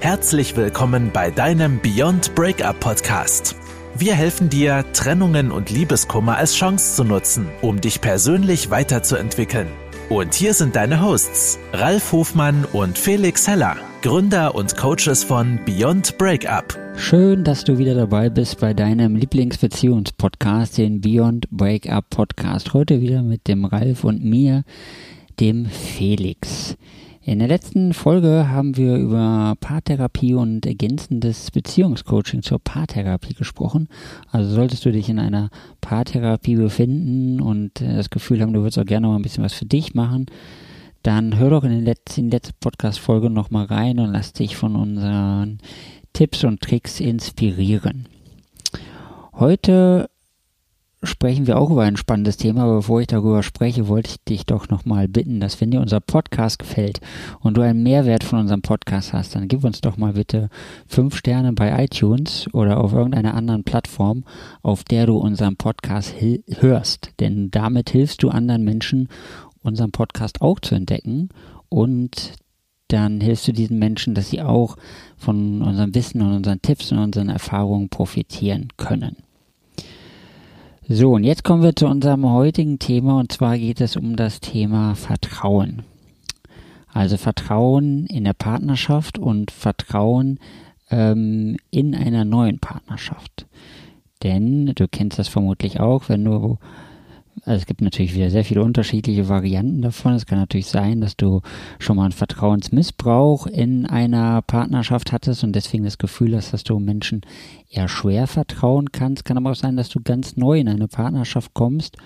Herzlich willkommen bei deinem Beyond Breakup Podcast. Wir helfen dir, Trennungen und Liebeskummer als Chance zu nutzen, um dich persönlich weiterzuentwickeln. Und hier sind deine Hosts, Ralf Hofmann und Felix Heller, Gründer und Coaches von Beyond Breakup. Schön, dass du wieder dabei bist bei deinem Lieblingsbeziehungspodcast, den Beyond Breakup Podcast. Heute wieder mit dem Ralf und mir, dem Felix. In der letzten Folge haben wir über Paartherapie und ergänzendes Beziehungscoaching zur Paartherapie gesprochen. Also solltest du dich in einer Paartherapie befinden und äh, das Gefühl haben, du würdest auch gerne mal ein bisschen was für dich machen, dann hör doch in, den letzten, in Podcast-Folge nochmal rein und lass dich von unseren Tipps und Tricks inspirieren. Heute sprechen wir auch über ein spannendes Thema, aber bevor ich darüber spreche, wollte ich dich doch nochmal bitten, dass wenn dir unser Podcast gefällt und du einen Mehrwert von unserem Podcast hast, dann gib uns doch mal bitte fünf Sterne bei iTunes oder auf irgendeiner anderen Plattform, auf der du unseren Podcast hörst. Denn damit hilfst du anderen Menschen, unseren Podcast auch zu entdecken und dann hilfst du diesen Menschen, dass sie auch von unserem Wissen und unseren Tipps und unseren Erfahrungen profitieren können. So, und jetzt kommen wir zu unserem heutigen Thema und zwar geht es um das Thema Vertrauen. Also Vertrauen in der Partnerschaft und Vertrauen ähm, in einer neuen Partnerschaft. Denn du kennst das vermutlich auch, wenn du also es gibt natürlich wieder sehr viele unterschiedliche Varianten davon. Es kann natürlich sein, dass du schon mal einen Vertrauensmissbrauch in einer Partnerschaft hattest und deswegen das Gefühl hast, dass du Menschen eher schwer vertrauen kannst. Kann aber auch sein, dass du ganz neu in eine Partnerschaft kommst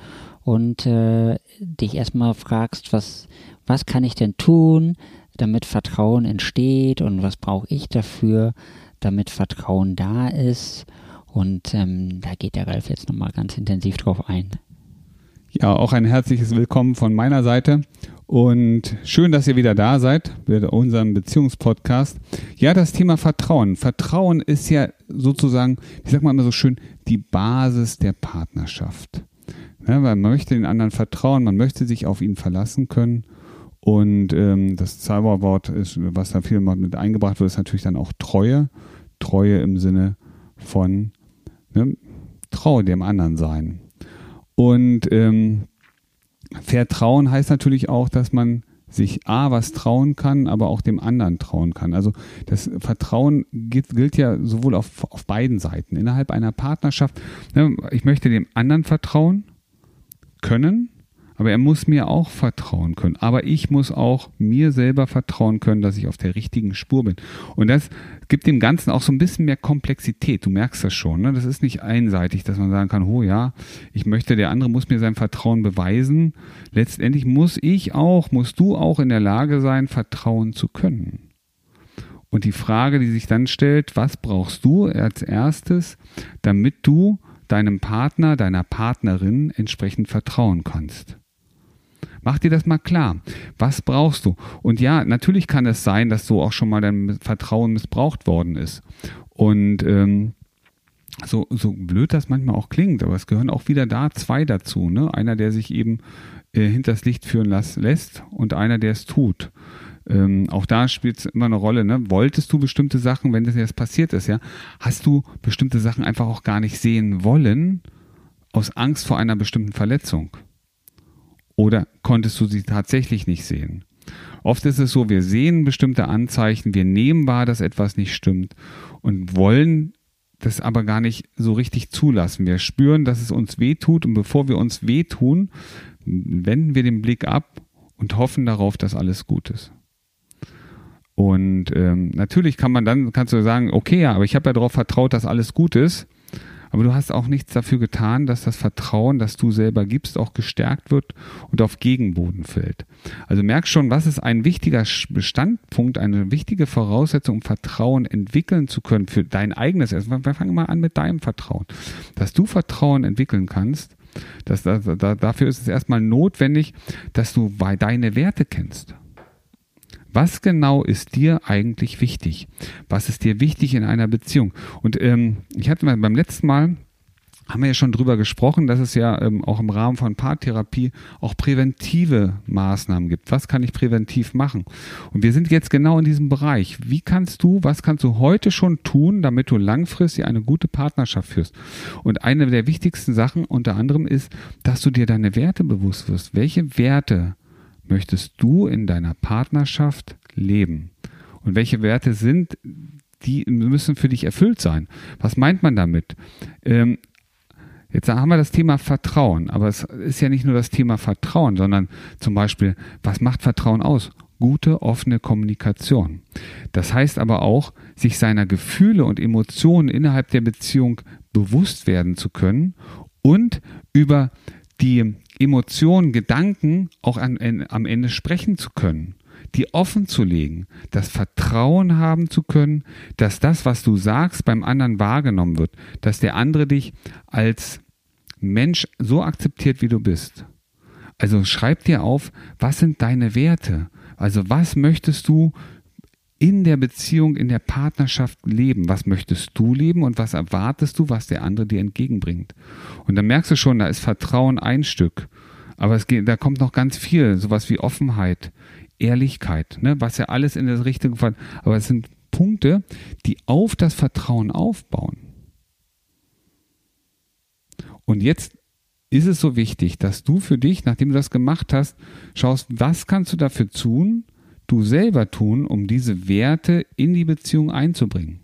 und äh, dich erstmal fragst, was, was kann ich denn tun, damit Vertrauen entsteht und was brauche ich dafür, damit Vertrauen da ist. Und ähm, da geht der Ralf jetzt nochmal ganz intensiv drauf ein. Ja, auch ein herzliches Willkommen von meiner Seite und schön, dass ihr wieder da seid bei unserem Beziehungspodcast. Ja, das Thema Vertrauen. Vertrauen ist ja sozusagen, ich sag mal immer so schön, die Basis der Partnerschaft. Ja, man möchte den anderen vertrauen, man möchte sich auf ihn verlassen können. Und ähm, das Zauberwort ist, was da viel mit eingebracht wird, ist natürlich dann auch Treue. Treue im Sinne von ne, Trau dem anderen sein. Und ähm, Vertrauen heißt natürlich auch, dass man sich A, was trauen kann, aber auch dem anderen trauen kann. Also das Vertrauen gilt, gilt ja sowohl auf, auf beiden Seiten. Innerhalb einer Partnerschaft, ne, ich möchte dem anderen vertrauen können, aber er muss mir auch vertrauen können. Aber ich muss auch mir selber vertrauen können, dass ich auf der richtigen Spur bin. Und das gibt dem Ganzen auch so ein bisschen mehr Komplexität. Du merkst das schon. Ne? Das ist nicht einseitig, dass man sagen kann, oh ja, ich möchte, der andere muss mir sein Vertrauen beweisen. Letztendlich muss ich auch, musst du auch in der Lage sein, vertrauen zu können. Und die Frage, die sich dann stellt, was brauchst du als erstes, damit du deinem Partner, deiner Partnerin entsprechend vertrauen kannst? Mach dir das mal klar. Was brauchst du? Und ja, natürlich kann es sein, dass so auch schon mal dein Vertrauen missbraucht worden ist. Und ähm, so, so blöd das manchmal auch klingt, aber es gehören auch wieder da zwei dazu. Ne? Einer, der sich eben äh, hinters Licht führen las, lässt und einer, der es tut. Ähm, auch da spielt es immer eine Rolle. Ne? Wolltest du bestimmte Sachen, wenn das jetzt passiert ist, ja, hast du bestimmte Sachen einfach auch gar nicht sehen wollen aus Angst vor einer bestimmten Verletzung? Oder konntest du sie tatsächlich nicht sehen? Oft ist es so, wir sehen bestimmte Anzeichen, wir nehmen wahr, dass etwas nicht stimmt und wollen das aber gar nicht so richtig zulassen. Wir spüren, dass es uns weh tut und bevor wir uns wehtun, wenden wir den Blick ab und hoffen darauf, dass alles gut ist. Und ähm, natürlich kann man dann, kannst du sagen, okay, ja, aber ich habe ja darauf vertraut, dass alles gut ist. Aber du hast auch nichts dafür getan, dass das Vertrauen, das du selber gibst, auch gestärkt wird und auf Gegenboden fällt. Also merk schon, was ist ein wichtiger Bestandpunkt, eine wichtige Voraussetzung, um Vertrauen entwickeln zu können für dein eigenes. Wir fangen mal an mit deinem Vertrauen. Dass du Vertrauen entwickeln kannst, das, da, da, dafür ist es erstmal notwendig, dass du deine Werte kennst. Was genau ist dir eigentlich wichtig? Was ist dir wichtig in einer Beziehung? Und ähm, ich hatte mal beim letzten Mal haben wir ja schon drüber gesprochen, dass es ja ähm, auch im Rahmen von Paartherapie auch präventive Maßnahmen gibt. Was kann ich präventiv machen? Und wir sind jetzt genau in diesem Bereich. Wie kannst du, was kannst du heute schon tun, damit du langfristig eine gute Partnerschaft führst? Und eine der wichtigsten Sachen unter anderem ist, dass du dir deine Werte bewusst wirst. Welche Werte möchtest du in deiner Partnerschaft leben? Und welche Werte sind die müssen für dich erfüllt sein. Was meint man damit? Ähm, Jetzt haben wir das Thema Vertrauen, aber es ist ja nicht nur das Thema Vertrauen, sondern zum Beispiel, was macht Vertrauen aus? Gute, offene Kommunikation. Das heißt aber auch, sich seiner Gefühle und Emotionen innerhalb der Beziehung bewusst werden zu können und über die Emotionen, Gedanken auch an, am Ende sprechen zu können die offen zu legen, das Vertrauen haben zu können, dass das, was du sagst, beim anderen wahrgenommen wird, dass der andere dich als Mensch so akzeptiert, wie du bist. Also schreib dir auf, was sind deine Werte? Also was möchtest du in der Beziehung, in der Partnerschaft leben? Was möchtest du leben und was erwartest du, was der andere dir entgegenbringt? Und dann merkst du schon, da ist Vertrauen ein Stück. Aber es geht, da kommt noch ganz viel, sowas wie Offenheit, Ehrlichkeit, ne, was ja alles in das Richtige fällt. Aber es sind Punkte, die auf das Vertrauen aufbauen. Und jetzt ist es so wichtig, dass du für dich, nachdem du das gemacht hast, schaust, was kannst du dafür tun, du selber tun, um diese Werte in die Beziehung einzubringen.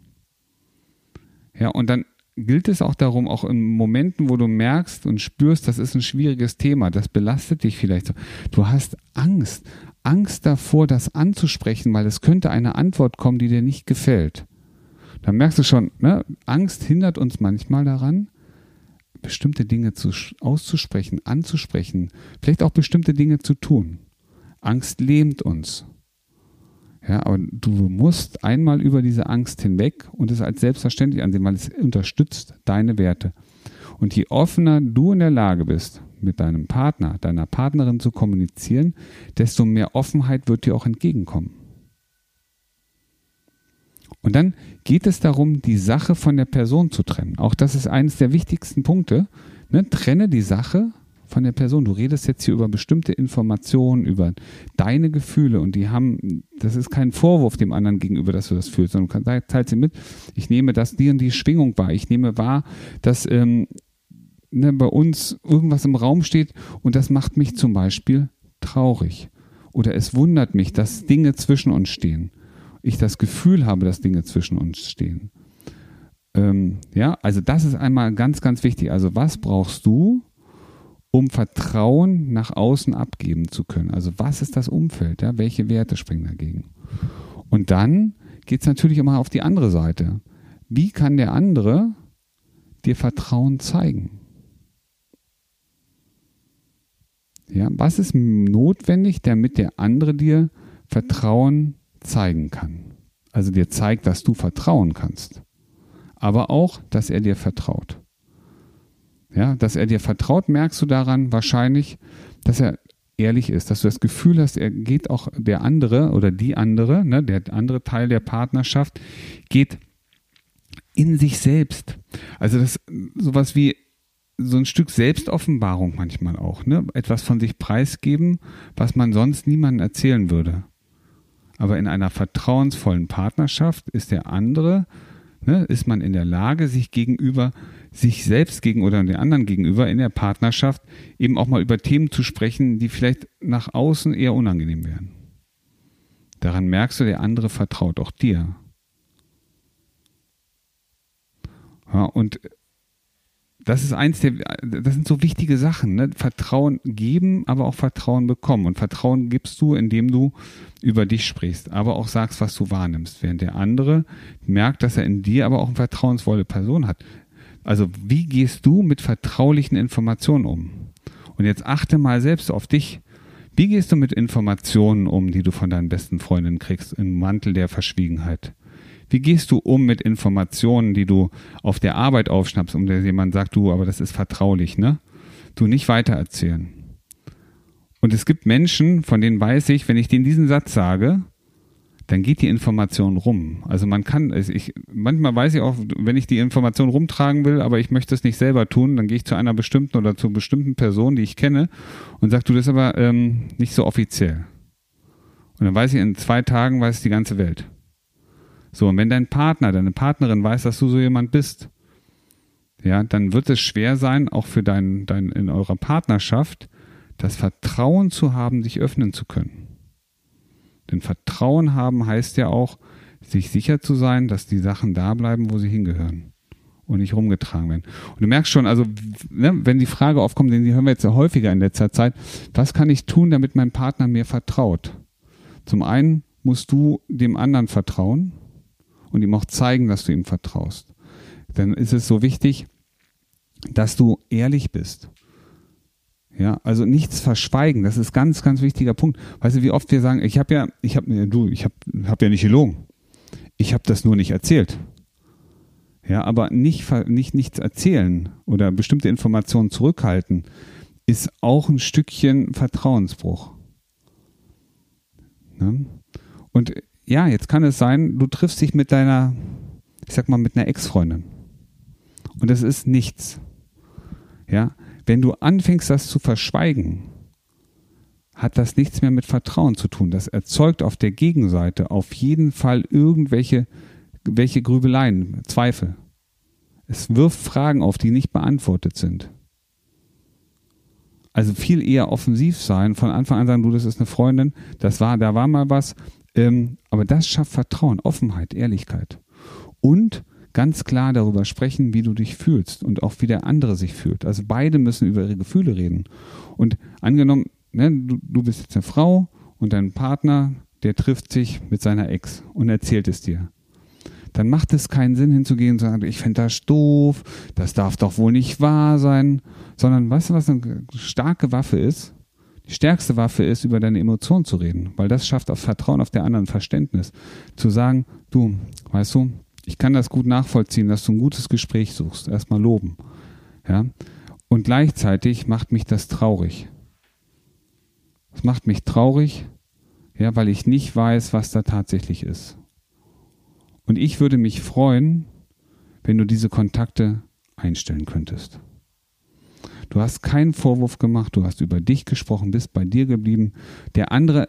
Ja, und dann gilt es auch darum, auch in Momenten, wo du merkst und spürst, das ist ein schwieriges Thema, das belastet dich vielleicht so. Du hast Angst, Angst davor, das anzusprechen, weil es könnte eine Antwort kommen, die dir nicht gefällt. Dann merkst du schon, ne? Angst hindert uns manchmal daran, bestimmte Dinge zu, auszusprechen, anzusprechen, vielleicht auch bestimmte Dinge zu tun. Angst lähmt uns. Ja, aber du musst einmal über diese Angst hinweg und es als selbstverständlich ansehen, weil es unterstützt deine Werte. Und je offener du in der Lage bist, mit deinem Partner, deiner Partnerin zu kommunizieren, desto mehr Offenheit wird dir auch entgegenkommen. Und dann geht es darum, die Sache von der Person zu trennen. Auch das ist eines der wichtigsten Punkte. Ne? Trenne die Sache von der Person. Du redest jetzt hier über bestimmte Informationen, über deine Gefühle und die haben, das ist kein Vorwurf dem anderen gegenüber, dass du das fühlst, sondern du teilst sie mit. Ich nehme das dir und die Schwingung wahr. Ich nehme wahr, dass ähm, ne, bei uns irgendwas im Raum steht und das macht mich zum Beispiel traurig. Oder es wundert mich, dass Dinge zwischen uns stehen. Ich das Gefühl habe, dass Dinge zwischen uns stehen. Ähm, ja, also das ist einmal ganz, ganz wichtig. Also was brauchst du, um Vertrauen nach außen abgeben zu können. Also was ist das Umfeld? Ja? Welche Werte springen dagegen? Und dann geht es natürlich immer auf die andere Seite. Wie kann der andere dir Vertrauen zeigen? Ja, was ist notwendig, damit der andere dir Vertrauen zeigen kann? Also dir zeigt, dass du vertrauen kannst, aber auch, dass er dir vertraut. Ja, dass er dir vertraut, merkst du daran wahrscheinlich, dass er ehrlich ist, dass du das Gefühl hast, er geht auch der andere oder die andere, ne, der andere Teil der Partnerschaft, geht in sich selbst. Also das sowas wie so ein Stück Selbstoffenbarung manchmal auch, ne? Etwas von sich preisgeben, was man sonst niemandem erzählen würde. Aber in einer vertrauensvollen Partnerschaft ist der andere, ne, ist man in der Lage, sich gegenüber sich selbst gegen oder den anderen gegenüber in der Partnerschaft eben auch mal über Themen zu sprechen, die vielleicht nach außen eher unangenehm wären. Daran merkst du, der andere vertraut auch dir. Ja, und das ist eins der, das sind so wichtige Sachen, ne? Vertrauen geben, aber auch Vertrauen bekommen. Und Vertrauen gibst du, indem du über dich sprichst, aber auch sagst, was du wahrnimmst. Während der andere merkt, dass er in dir aber auch eine vertrauensvolle Person hat. Also wie gehst du mit vertraulichen Informationen um? Und jetzt achte mal selbst auf dich. Wie gehst du mit Informationen um, die du von deinen besten Freundinnen kriegst, im Mantel der Verschwiegenheit? Wie gehst du um mit Informationen, die du auf der Arbeit aufschnappst, um der jemand sagt, du, aber das ist vertraulich, ne? Du nicht weitererzählen. Und es gibt Menschen, von denen weiß ich, wenn ich denen diesen Satz sage, dann geht die Information rum. Also man kann, ich, manchmal weiß ich auch, wenn ich die Information rumtragen will, aber ich möchte es nicht selber tun, dann gehe ich zu einer bestimmten oder zu bestimmten Person, die ich kenne, und sage, du, das ist aber ähm, nicht so offiziell. Und dann weiß ich, in zwei Tagen weiß die ganze Welt. So, und wenn dein Partner, deine Partnerin weiß, dass du so jemand bist, ja, dann wird es schwer sein, auch für dein, dein, in eurer Partnerschaft, das Vertrauen zu haben, sich öffnen zu können. Denn Vertrauen haben heißt ja auch, sich sicher zu sein, dass die Sachen da bleiben, wo sie hingehören und nicht rumgetragen werden. Und du merkst schon, also ne, wenn die Frage aufkommt, die hören wir jetzt ja häufiger in letzter Zeit, was kann ich tun, damit mein Partner mir vertraut? Zum einen musst du dem anderen vertrauen und ihm auch zeigen, dass du ihm vertraust. Dann ist es so wichtig, dass du ehrlich bist. Ja, also nichts verschweigen, das ist ganz, ganz wichtiger Punkt. Weißt du, wie oft wir sagen, ich habe ja, ich habe, du, ich habe hab ja nicht gelogen. Ich habe das nur nicht erzählt. Ja, aber nicht, nicht nichts erzählen oder bestimmte Informationen zurückhalten, ist auch ein Stückchen Vertrauensbruch. Ne? Und ja, jetzt kann es sein, du triffst dich mit deiner, ich sag mal, mit einer Ex-Freundin. Und das ist nichts. Ja, wenn du anfängst, das zu verschweigen, hat das nichts mehr mit Vertrauen zu tun. Das erzeugt auf der Gegenseite auf jeden Fall irgendwelche welche Grübeleien, Zweifel. Es wirft Fragen auf, die nicht beantwortet sind. Also viel eher offensiv sein, von Anfang an sagen, du, das ist eine Freundin, das war, da war mal was. Ähm, aber das schafft Vertrauen, Offenheit, Ehrlichkeit. Und ganz klar darüber sprechen, wie du dich fühlst und auch wie der andere sich fühlt. Also beide müssen über ihre Gefühle reden. Und angenommen, ne, du, du bist jetzt eine Frau und dein Partner, der trifft sich mit seiner Ex und erzählt es dir. Dann macht es keinen Sinn hinzugehen und zu sagen, ich finde das doof, das darf doch wohl nicht wahr sein, sondern weißt du, was eine starke Waffe ist? Die stärkste Waffe ist, über deine Emotionen zu reden, weil das schafft auf Vertrauen auf der anderen Verständnis. Zu sagen, du, weißt du, ich kann das gut nachvollziehen, dass du ein gutes Gespräch suchst. Erstmal loben. Ja. Und gleichzeitig macht mich das traurig. Es macht mich traurig, ja, weil ich nicht weiß, was da tatsächlich ist. Und ich würde mich freuen, wenn du diese Kontakte einstellen könntest. Du hast keinen Vorwurf gemacht, du hast über dich gesprochen, bist bei dir geblieben. Der andere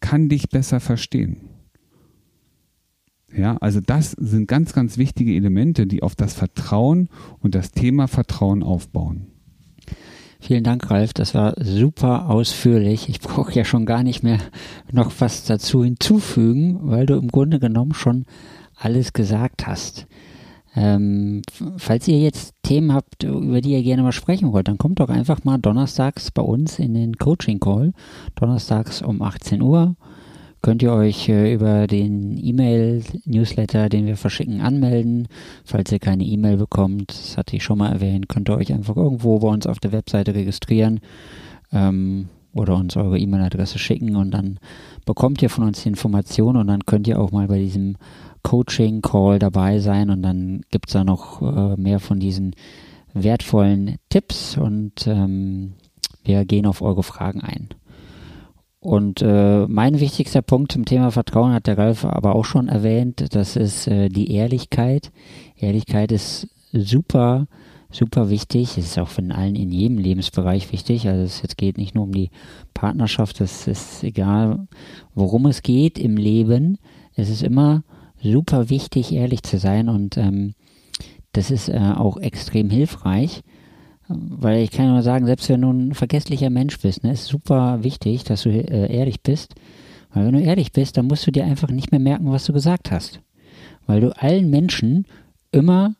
kann dich besser verstehen. Ja, also das sind ganz, ganz wichtige Elemente, die auf das Vertrauen und das Thema Vertrauen aufbauen. Vielen Dank, Ralf. Das war super ausführlich. Ich brauche ja schon gar nicht mehr noch was dazu hinzufügen, weil du im Grunde genommen schon alles gesagt hast. Ähm, falls ihr jetzt Themen habt, über die ihr gerne mal sprechen wollt, dann kommt doch einfach mal donnerstags bei uns in den Coaching Call. Donnerstags um 18 Uhr könnt ihr euch äh, über den E-Mail-Newsletter, den wir verschicken, anmelden. Falls ihr keine E-Mail bekommt, das hatte ich schon mal erwähnt, könnt ihr euch einfach irgendwo bei uns auf der Webseite registrieren ähm, oder uns eure E-Mail-Adresse schicken und dann bekommt ihr von uns die Information und dann könnt ihr auch mal bei diesem Coaching-Call dabei sein und dann gibt es da noch äh, mehr von diesen wertvollen Tipps und ähm, wir gehen auf eure Fragen ein. Und äh, mein wichtigster Punkt zum Thema Vertrauen hat der Ralf aber auch schon erwähnt. Das ist äh, die Ehrlichkeit. Ehrlichkeit ist super, super wichtig. Es ist auch in allen, in jedem Lebensbereich wichtig. Also es jetzt geht nicht nur um die Partnerschaft. Es ist egal, worum es geht im Leben. Es ist immer super wichtig, ehrlich zu sein. Und ähm, das ist äh, auch extrem hilfreich weil ich kann nur sagen, selbst wenn du ein vergesslicher Mensch bist, ne, ist super wichtig, dass du äh, ehrlich bist. Weil wenn du ehrlich bist, dann musst du dir einfach nicht mehr merken, was du gesagt hast. Weil du allen Menschen immer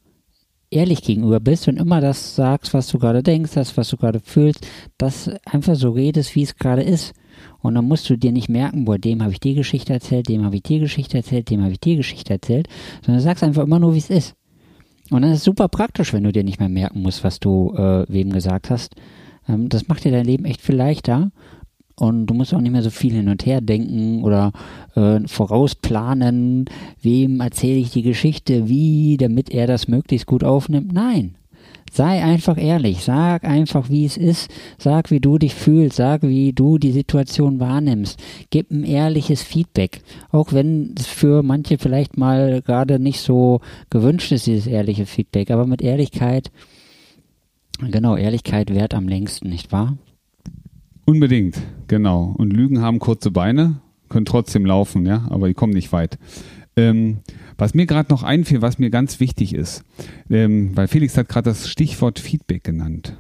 ehrlich gegenüber bist und immer das sagst, was du gerade denkst, das, was du gerade fühlst, das einfach so redest, wie es gerade ist. Und dann musst du dir nicht merken, boah, dem habe ich die Geschichte erzählt, dem habe ich die Geschichte erzählt, dem habe ich die Geschichte erzählt, sondern sagst einfach immer nur, wie es ist. Und dann ist es super praktisch, wenn du dir nicht mehr merken musst, was du äh, wem gesagt hast. Ähm, das macht dir dein Leben echt viel leichter. Und du musst auch nicht mehr so viel hin und her denken oder äh, vorausplanen, wem erzähle ich die Geschichte, wie, damit er das möglichst gut aufnimmt. Nein. Sei einfach ehrlich, sag einfach, wie es ist, sag, wie du dich fühlst, sag, wie du die Situation wahrnimmst. Gib ein ehrliches Feedback, auch wenn es für manche vielleicht mal gerade nicht so gewünscht ist, dieses ehrliche Feedback, aber mit Ehrlichkeit, genau, Ehrlichkeit währt am längsten, nicht wahr? Unbedingt, genau. Und Lügen haben kurze Beine, können trotzdem laufen, ja, aber die kommen nicht weit. Ähm, was mir gerade noch einfiel, was mir ganz wichtig ist, ähm, weil Felix hat gerade das Stichwort Feedback genannt.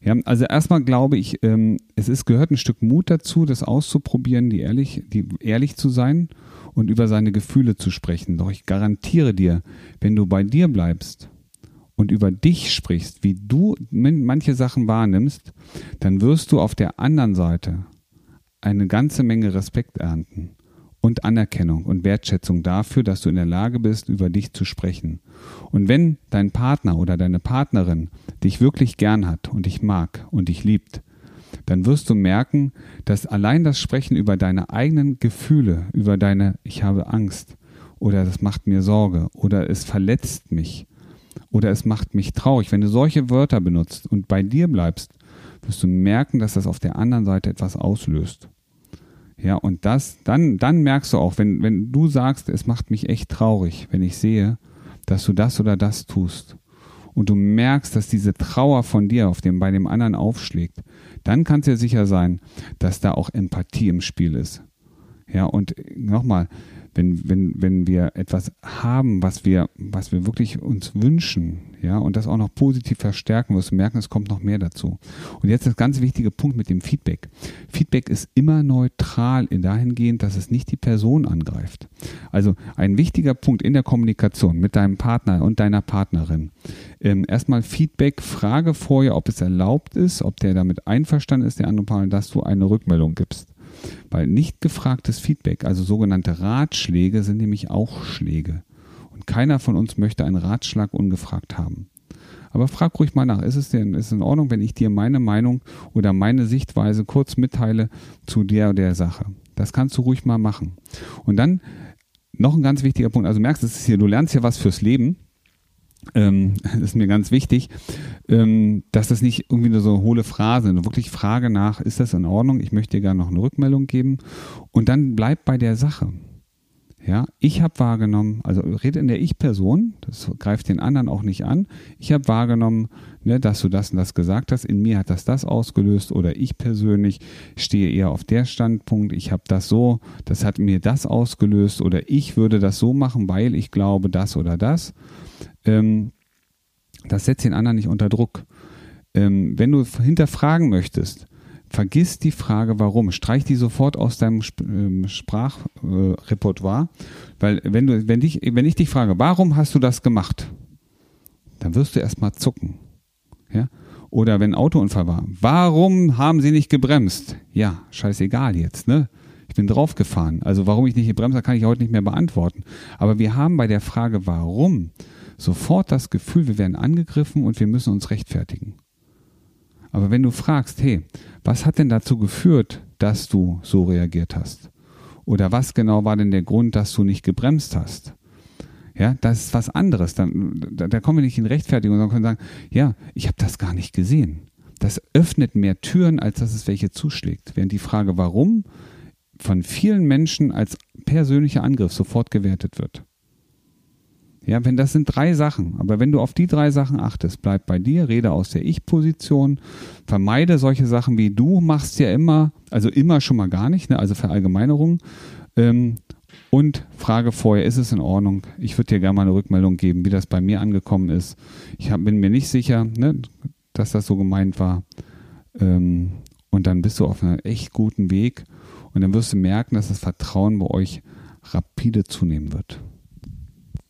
Ja, also erstmal glaube ich, ähm, es ist, gehört ein Stück Mut dazu, das auszuprobieren, die ehrlich, die ehrlich zu sein und über seine Gefühle zu sprechen. Doch ich garantiere dir, wenn du bei dir bleibst und über dich sprichst, wie du manche Sachen wahrnimmst, dann wirst du auf der anderen Seite eine ganze Menge Respekt ernten und Anerkennung und Wertschätzung dafür, dass du in der Lage bist, über dich zu sprechen. Und wenn dein Partner oder deine Partnerin dich wirklich gern hat und dich mag und dich liebt, dann wirst du merken, dass allein das Sprechen über deine eigenen Gefühle, über deine Ich habe Angst oder das macht mir Sorge oder es verletzt mich oder es macht mich traurig, wenn du solche Wörter benutzt und bei dir bleibst, wirst du merken, dass das auf der anderen Seite etwas auslöst. Ja, und das, dann, dann merkst du auch, wenn, wenn du sagst, es macht mich echt traurig, wenn ich sehe, dass du das oder das tust. Und du merkst, dass diese Trauer von dir auf dem, bei dem anderen aufschlägt, dann kannst du dir sicher sein, dass da auch Empathie im Spiel ist. Ja, und nochmal, wenn, wenn, wenn wir etwas haben, was wir, was wir wirklich uns wünschen, ja, und das auch noch positiv verstärken, wirst du merken, es kommt noch mehr dazu. Und jetzt das ganz wichtige Punkt mit dem Feedback. Feedback ist immer neutral in dahingehend, dass es nicht die Person angreift. Also ein wichtiger Punkt in der Kommunikation mit deinem Partner und deiner Partnerin. Ähm, erstmal Feedback, frage vorher, ob es erlaubt ist, ob der damit einverstanden ist, der andere Partner, dass du eine Rückmeldung gibst. Weil nicht gefragtes Feedback, also sogenannte Ratschläge, sind nämlich auch Schläge. Und keiner von uns möchte einen Ratschlag ungefragt haben. Aber frag ruhig mal nach, ist es denn, ist es in Ordnung, wenn ich dir meine Meinung oder meine Sichtweise kurz mitteile zu der oder der Sache? Das kannst du ruhig mal machen. Und dann noch ein ganz wichtiger Punkt. Also merkst, du, du lernst hier was fürs Leben ähm, das ist mir ganz wichtig, ähm, dass das nicht irgendwie nur so hohle Phrasen sind. Wirklich Frage nach, ist das in Ordnung? Ich möchte dir gerne noch eine Rückmeldung geben. Und dann bleib bei der Sache. Ja, ich habe wahrgenommen, also rede in der Ich-Person, das greift den anderen auch nicht an. Ich habe wahrgenommen, ne, dass du das und das gesagt hast. In mir hat das das ausgelöst oder ich persönlich stehe eher auf der Standpunkt. Ich habe das so, das hat mir das ausgelöst oder ich würde das so machen, weil ich glaube das oder das ähm, das setzt den anderen nicht unter Druck. Ähm, wenn du hinterfragen möchtest, vergiss die Frage, warum. Streich die sofort aus deinem ähm, Sprachrepertoire, weil wenn du, wenn dich, wenn ich dich frage, warum hast du das gemacht, dann wirst du erstmal zucken. Ja? Oder wenn ein Autounfall war, warum haben sie nicht gebremst? Ja, scheißegal jetzt, ne? Ich bin draufgefahren. Also warum ich nicht gebremst habe, kann ich heute nicht mehr beantworten. Aber wir haben bei der Frage, warum, sofort das Gefühl, wir werden angegriffen und wir müssen uns rechtfertigen. Aber wenn du fragst, hey, was hat denn dazu geführt, dass du so reagiert hast? Oder was genau war denn der Grund, dass du nicht gebremst hast? Ja, das ist was anderes. Dann, da, da kommen wir nicht in Rechtfertigung, sondern können sagen, ja, ich habe das gar nicht gesehen. Das öffnet mehr Türen, als dass es welche zuschlägt. Während die Frage, warum, von vielen Menschen als persönlicher Angriff sofort gewertet wird. Ja, wenn das sind drei Sachen, aber wenn du auf die drei Sachen achtest, bleib bei dir, rede aus der Ich-Position, vermeide solche Sachen wie du machst ja immer, also immer schon mal gar nicht, ne, also Verallgemeinerung. Ähm, und frage vorher, ist es in Ordnung? Ich würde dir gerne mal eine Rückmeldung geben, wie das bei mir angekommen ist. Ich hab, bin mir nicht sicher, ne, dass das so gemeint war. Ähm, und dann bist du auf einem echt guten Weg und dann wirst du merken, dass das Vertrauen bei euch rapide zunehmen wird.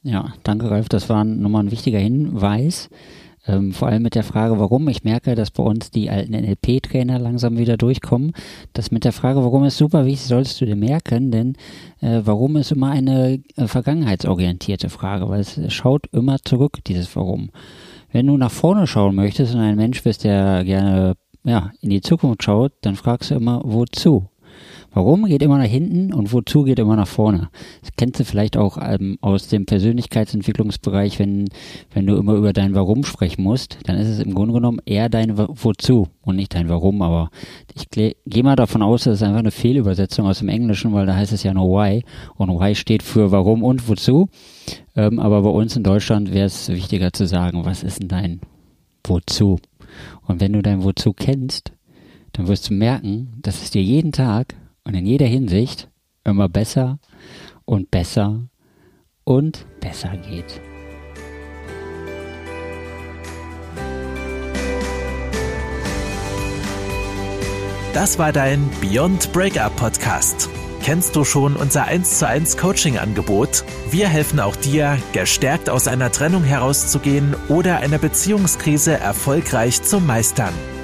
Ja, danke Ralf, das war nochmal ein wichtiger Hinweis. Ähm, vor allem mit der Frage, warum. Ich merke, dass bei uns die alten NLP-Trainer langsam wieder durchkommen. Das mit der Frage, warum ist super wichtig, solltest du dir merken, denn äh, warum ist immer eine äh, vergangenheitsorientierte Frage, weil es schaut immer zurück, dieses Warum. Wenn du nach vorne schauen möchtest und ein Mensch bist, der gerne ja, in die Zukunft schaut, dann fragst du immer, wozu? Warum geht immer nach hinten und wozu geht immer nach vorne? Das kennst du vielleicht auch ähm, aus dem Persönlichkeitsentwicklungsbereich, wenn, wenn du immer über dein Warum sprechen musst, dann ist es im Grunde genommen eher dein Wozu und nicht dein Warum. Aber ich gehe mal davon aus, das ist einfach eine Fehlübersetzung aus dem Englischen, weil da heißt es ja nur Why und Why steht für Warum und Wozu. Ähm, aber bei uns in Deutschland wäre es wichtiger zu sagen, was ist denn dein Wozu? Und wenn du dein Wozu kennst, dann wirst du merken, dass es dir jeden Tag und in jeder Hinsicht immer besser und besser und besser geht. Das war dein Beyond Breakup Podcast. Kennst du schon unser 1 zu 1 Coaching Angebot? Wir helfen auch dir, gestärkt aus einer Trennung herauszugehen oder eine Beziehungskrise erfolgreich zu meistern.